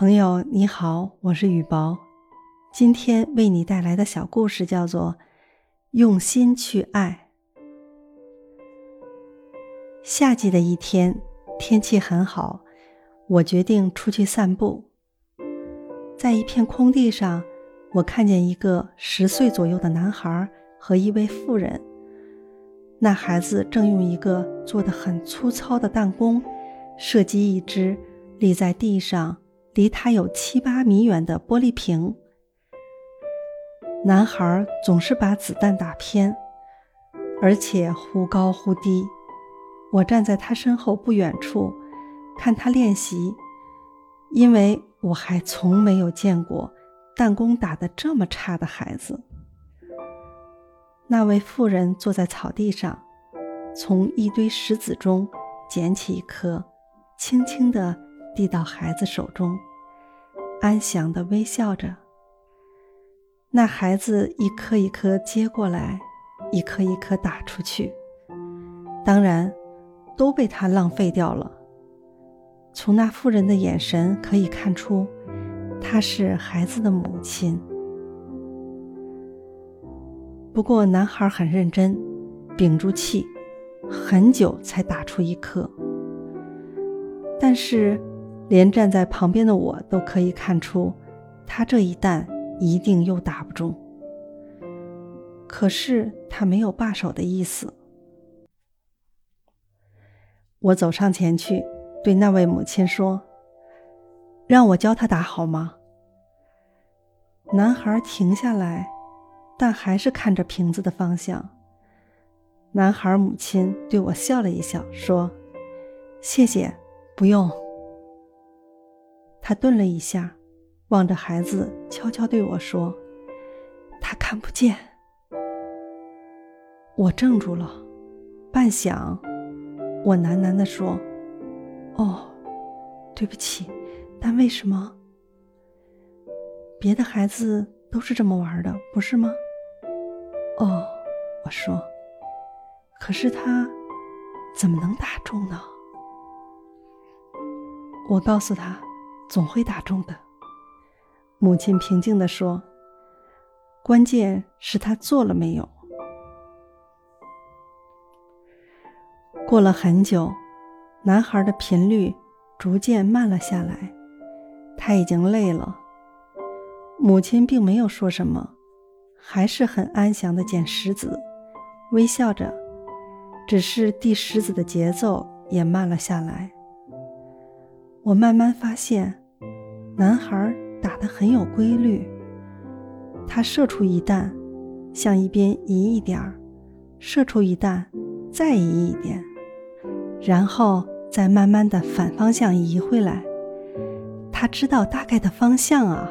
朋友你好，我是雨薄，今天为你带来的小故事叫做《用心去爱》。夏季的一天，天气很好，我决定出去散步。在一片空地上，我看见一个十岁左右的男孩和一位妇人。那孩子正用一个做的很粗糙的弹弓射击一只立在地上。离他有七八米远的玻璃瓶，男孩总是把子弹打偏，而且忽高忽低。我站在他身后不远处，看他练习，因为我还从没有见过弹弓打得这么差的孩子。那位妇人坐在草地上，从一堆石子中捡起一颗，轻轻地。递到孩子手中，安详的微笑着。那孩子一颗一颗接过来，一颗一颗打出去，当然都被他浪费掉了。从那妇人的眼神可以看出，她是孩子的母亲。不过男孩很认真，屏住气，很久才打出一颗。但是。连站在旁边的我都可以看出，他这一弹一定又打不中。可是他没有罢手的意思。我走上前去，对那位母亲说：“让我教他打好吗？”男孩停下来，但还是看着瓶子的方向。男孩母亲对我笑了一笑，说：“谢谢，不用。”他顿了一下，望着孩子，悄悄对我说：“他看不见。”我怔住了，半晌，我喃喃地说：“哦，对不起，但为什么？别的孩子都是这么玩的，不是吗？”哦，我说：“可是他怎么能打中呢？”我告诉他。总会打中的，母亲平静地说：“关键是他做了没有。”过了很久，男孩的频率逐渐慢了下来，他已经累了。母亲并没有说什么，还是很安详的捡石子，微笑着，只是递石子的节奏也慢了下来。我慢慢发现。男孩打得很有规律，他射出一弹，向一边移一点儿，射出一弹，再移一点，然后再慢慢的反方向移回来。他知道大概的方向啊。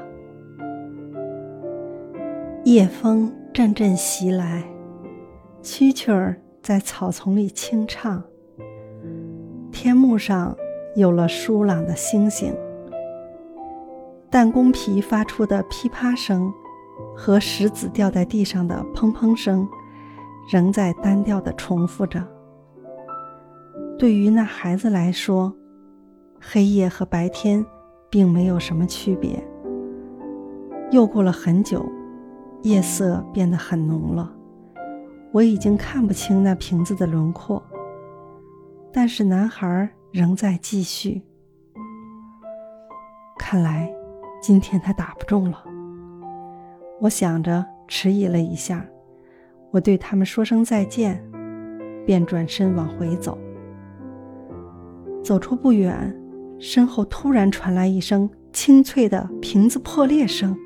夜风阵阵袭来，蛐蛐儿在草丛里轻唱。天幕上有了疏朗的星星。弹弓皮发出的噼啪声，和石子掉在地上的砰砰声，仍在单调的重复着。对于那孩子来说，黑夜和白天并没有什么区别。又过了很久，夜色变得很浓了，我已经看不清那瓶子的轮廓，但是男孩仍在继续。看来。今天他打不中了，我想着，迟疑了一下，我对他们说声再见，便转身往回走。走出不远，身后突然传来一声清脆的瓶子破裂声，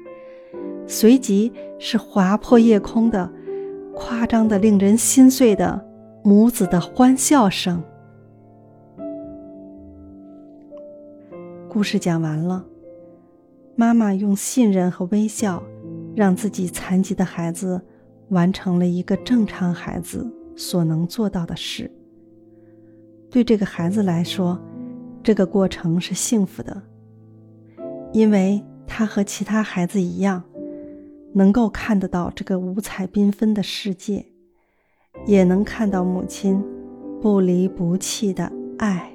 随即是划破夜空的、夸张的、令人心碎的母子的欢笑声。故事讲完了。妈妈用信任和微笑，让自己残疾的孩子完成了一个正常孩子所能做到的事。对这个孩子来说，这个过程是幸福的，因为他和其他孩子一样，能够看得到这个五彩缤纷的世界，也能看到母亲不离不弃的爱。